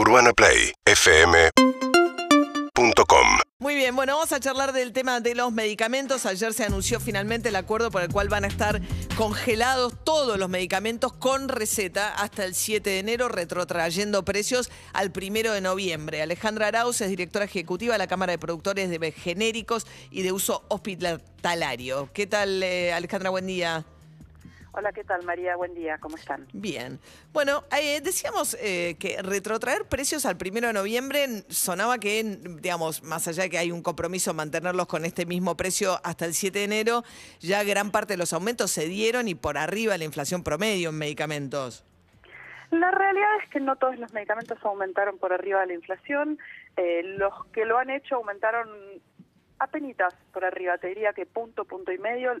UrbanaPlayFM.com Muy bien, bueno, vamos a charlar del tema de los medicamentos. Ayer se anunció finalmente el acuerdo por el cual van a estar congelados todos los medicamentos con receta hasta el 7 de enero, retrotrayendo precios al primero de noviembre. Alejandra Arauz es directora ejecutiva de la Cámara de Productores de Genéricos y de Uso Hospitalario. ¿Qué tal, eh, Alejandra? Buen día. Hola, ¿qué tal María? Buen día, ¿cómo están? Bien. Bueno, eh, decíamos eh, que retrotraer precios al primero de noviembre sonaba que, digamos, más allá de que hay un compromiso mantenerlos con este mismo precio hasta el 7 de enero, ya gran parte de los aumentos se dieron y por arriba la inflación promedio en medicamentos. La realidad es que no todos los medicamentos aumentaron por arriba de la inflación. Eh, los que lo han hecho aumentaron apenas por arriba, te diría que punto, punto y medio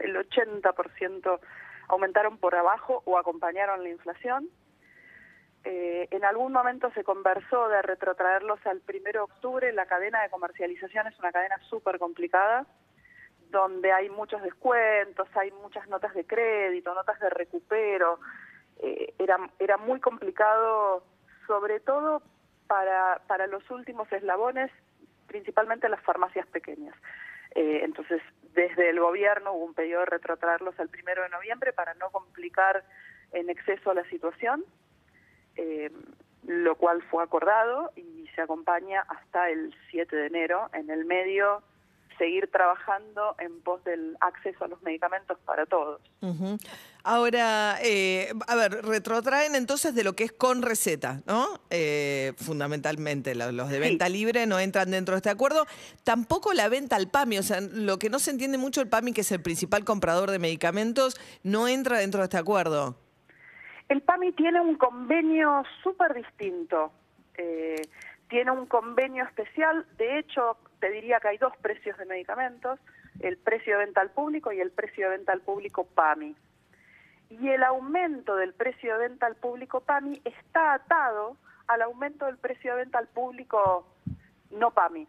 el 80% aumentaron por abajo o acompañaron la inflación. Eh, en algún momento se conversó de retrotraerlos al 1 de octubre. La cadena de comercialización es una cadena súper complicada, donde hay muchos descuentos, hay muchas notas de crédito, notas de recupero. Eh, era, era muy complicado, sobre todo para, para los últimos eslabones, principalmente las farmacias pequeñas. Eh, entonces, desde el gobierno hubo un pedido de retrotraerlos al primero de noviembre para no complicar en exceso la situación, eh, lo cual fue acordado y se acompaña hasta el 7 de enero. En el medio seguir trabajando en pos del acceso a los medicamentos para todos. Ahora, eh, a ver, retrotraen entonces de lo que es con receta, ¿no? Eh, fundamentalmente, los de venta libre no entran dentro de este acuerdo. Tampoco la venta al PAMI, o sea, lo que no se entiende mucho, el PAMI, que es el principal comprador de medicamentos, no entra dentro de este acuerdo. El PAMI tiene un convenio súper distinto. Eh, tiene un convenio especial, de hecho, te diría que hay dos precios de medicamentos, el precio de venta al público y el precio de venta al público PAMI. Y el aumento del precio de venta al público PAMI está atado al aumento del precio de venta al público no PAMI,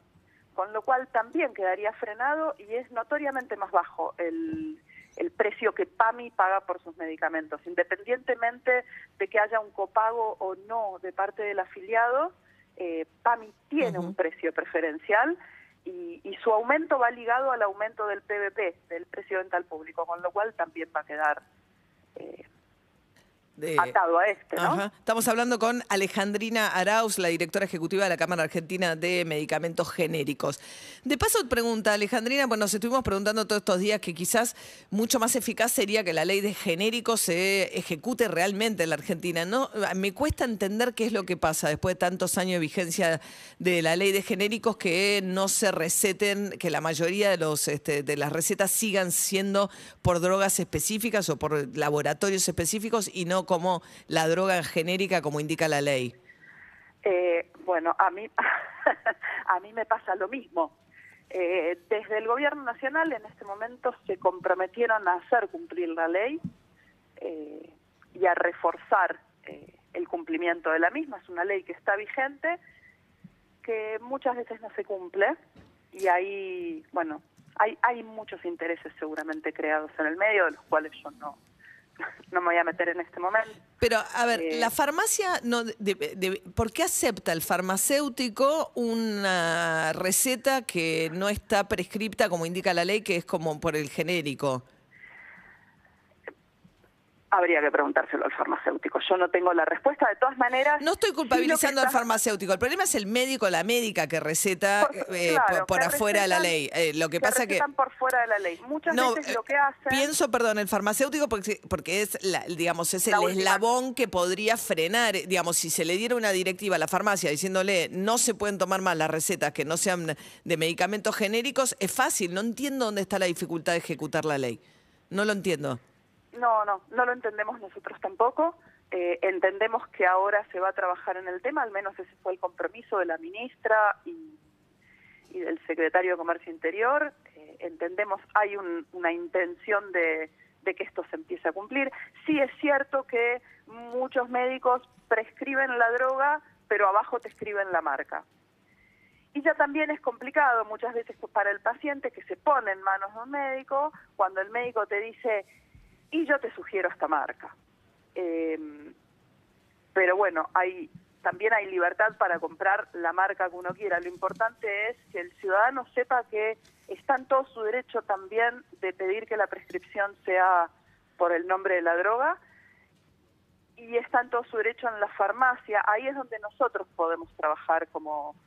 con lo cual también quedaría frenado y es notoriamente más bajo el, el precio que PAMI paga por sus medicamentos, independientemente de que haya un copago o no de parte del afiliado, eh, PAMI tiene un precio preferencial y, su aumento va ligado al aumento del PVP, del precio de venta al público, con lo cual también va a quedar eh, atado a este, ¿no? Estamos hablando con Alejandrina Arauz, la directora ejecutiva de la Cámara Argentina de Medicamentos Genéricos. De paso, pregunta Alejandrina, bueno, nos estuvimos preguntando todos estos días que quizás mucho más eficaz sería que la ley de genéricos se ejecute realmente en la Argentina. No, me cuesta entender qué es lo que pasa después de tantos años de vigencia de la ley de genéricos que no se receten, que la mayoría de los este, de las recetas sigan siendo por drogas específicas o por laboratorios específicos y no como la droga genérica como indica la ley? Eh, bueno, a mí, a mí me pasa lo mismo. Eh, desde el Gobierno Nacional en este momento se comprometieron a hacer cumplir la ley eh, y a reforzar el cumplimiento de la misma. Es una ley que está vigente, que muchas veces no se cumple y ahí, bueno, hay, hay muchos intereses seguramente creados en el medio, de los cuales yo no, no me voy a meter en este momento. Pero, a ver, eh, la farmacia, no, ¿por qué acepta el farmacéutico una receta que no está prescripta como indica la ley, que es como por el genérico? Habría que preguntárselo al farmacéutico. Yo no tengo la respuesta. De todas maneras. No estoy culpabilizando al farmacéutico. El problema es el médico, la médica que receta por, eh, afuera de la ley. Eh, lo que, pasa que. por fuera de la ley. Muchas veces lo que hacen. Pienso, perdón, el farmacéutico porque, porque es, la, digamos, es el eslabón que podría frenar. Digamos, si se le diera una directiva a la farmacia diciéndole no se pueden tomar más las recetas que no sean de medicamentos genéricos, es fácil. No entiendo dónde está la dificultad de ejecutar la ley. No lo entiendo. No, no, no lo entendemos nosotros tampoco. Eh, entendemos que ahora se va a trabajar en el tema, al menos ese fue el compromiso de la ministra y, del secretario de Comercio Interior. Eh, entendemos hay una intención de, de que esto se empiece a cumplir. Sí es cierto que muchos médicos prescriben la droga, pero abajo te escriben la marca. Y ya también es complicado muchas veces para el paciente que se pone en manos de un médico, cuando el médico te dice, y yo te sugiero esta marca. Em, pero bueno, hay, también hay libertad para comprar la marca que uno quiera. Lo importante es que el ciudadano sepa que está en todo su derecho también de pedir que la prescripción sea por el nombre de la droga y está en todo su derecho en la farmacia. Ahí es donde nosotros podemos trabajar como eh,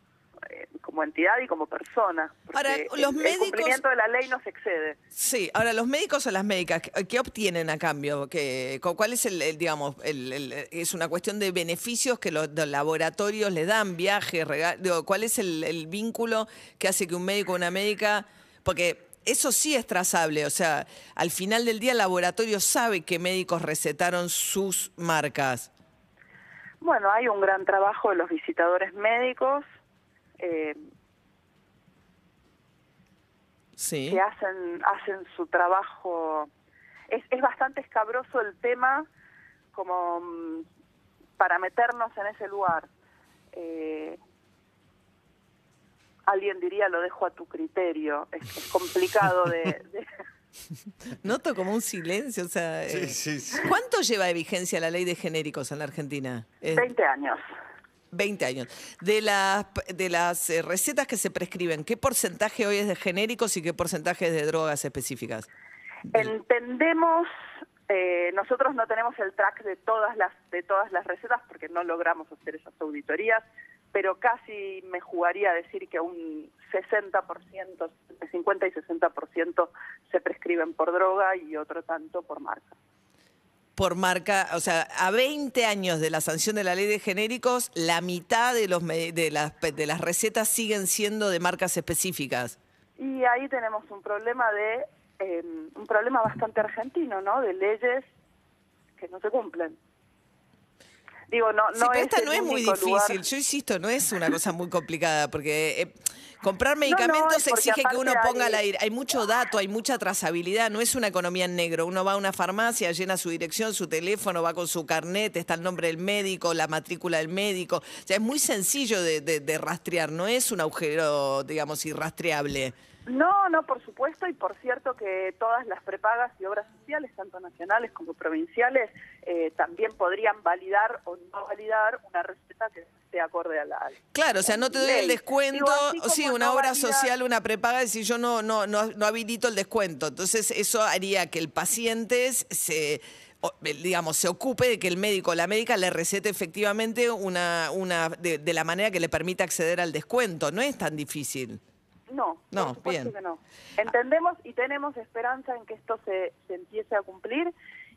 como entidad y como persona. Ahora, los el, médicos... el cumplimiento de la ley no se excede. Sí, ahora los médicos o las médicas, ¿qué, qué obtienen a cambio? ¿Qué, cu- ¿Cuál es el, el, digamos, el, es una cuestión de beneficios que los, los laboratorios le dan, viajes, rega- digo, ¿cuál es el, el vínculo que hace que un médico o una médica, porque eso sí es trazable, o sea, al final del día el laboratorio sabe qué médicos recetaron sus marcas. Bueno, hay un gran trabajo de los visitadores médicos eh, Sí. que hacen hacen su trabajo. Es, es bastante escabroso el tema como mm, para meternos en ese lugar. Eh, alguien diría lo dejo a tu criterio. Es, es complicado de, de- Noto como un silencio, o sea, Sí, eh, sí, sí. ¿cuánto lleva de vigencia la ley de genéricos en la Argentina? Eh, 20 años. 20 años. De las, de las eh, recetas que se prescriben, ¿qué porcentaje hoy es de genéricos y qué porcentaje es de drogas específicas? Entendemos, eh, nosotros no tenemos el track de todas las de todas las recetas porque no logramos hacer esas auditorías, pero casi me jugaría a decir que un 60%, entre 50 y 60% se prescriben por droga y otro tanto por marca. Por marca, o sea, a 20 años de la sanción de la ley de genéricos, la mitad de, los, de, las, de las recetas siguen siendo de marcas específicas. Y ahí tenemos un problema de eh, un problema bastante argentino, ¿no? De leyes que no se cumplen. Digo, no, Sí, no pero esta no es muy lugar- difícil. Yo insisto, no es una cosa muy complicada, porque eh, comprar medicamentos exige que uno ponga al aire. Hay mucho dato, hay mucha trazabilidad, no es una economía en negro. Uno va a una farmacia, llena su dirección, su teléfono, va con su carnet, está el nombre del médico, la matrícula del médico. O sea, es muy sencillo de, de- de rastrear, no es un agujero, digamos, irrastreable. No, no, por supuesto, y por cierto que todas las prepagas y obras sociales, tanto nacionales como provinciales, eh, también podrían validar o no validar una receta que esté acorde a la. Claro, o sea, no te doy Ley. el descuento, Digo, sí, una no obra valida- social, una prepaga, si yo no, no, no, no habilito el descuento. Entonces, eso haría que el paciente se, o, eh, digamos, se ocupe de que el médico o la médica le recete efectivamente una, una de, de la manera que le permita acceder al descuento. No es tan difícil. No, No, por bien. que no. Entendemos y tenemos esperanza en que esto se, se empiece a cumplir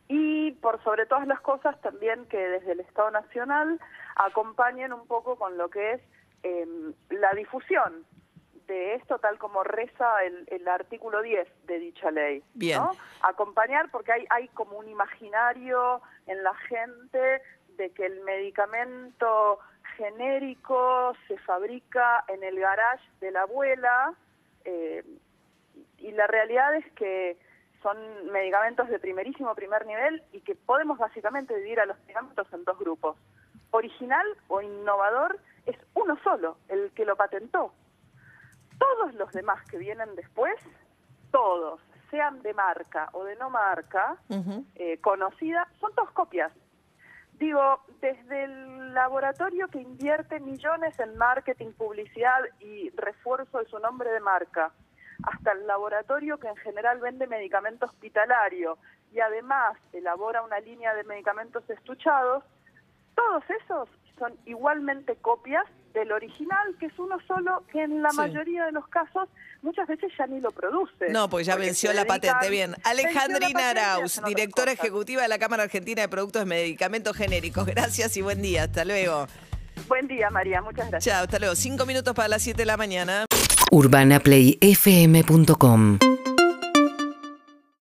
y por sobre todas las cosas también que desde el Estado Nacional acompañen un poco con lo que es eh, la difusión de esto tal como reza el, el artículo 10 de dicha ley. Bien. ¿no? Acompañar porque hay, hay como un imaginario en la gente de que el medicamento genérico se fabrica en el garage de la abuela eh, y la realidad es que son medicamentos de primerísimo primer nivel y que podemos básicamente dividir a los medicamentos en dos grupos. Original o innovador es uno solo, el que lo patentó. Todos los demás que vienen después, todos, sean de marca o de no marca, eh, conocida, son dos copias. Digo, desde el laboratorio que invierte millones en marketing, publicidad y refuerzo de su nombre de marca, hasta el laboratorio que en general vende medicamento hospitalario y además elabora una línea de medicamentos estuchados, todos esos son igualmente copias del original, que es uno solo, que en la Sí. mayoría de los casos muchas veces ya ni lo produce. No, porque ya venció la dedican- patente. Bien. Alejandrina Arauz, directora ejecutiva de la Cámara Argentina de Productos de Medicamentos Genéricos. Gracias y buen día. Hasta luego. Buen día, María. Muchas gracias. Chao, hasta luego. Cinco minutos para las siete de la mañana. urbanaplayfm.com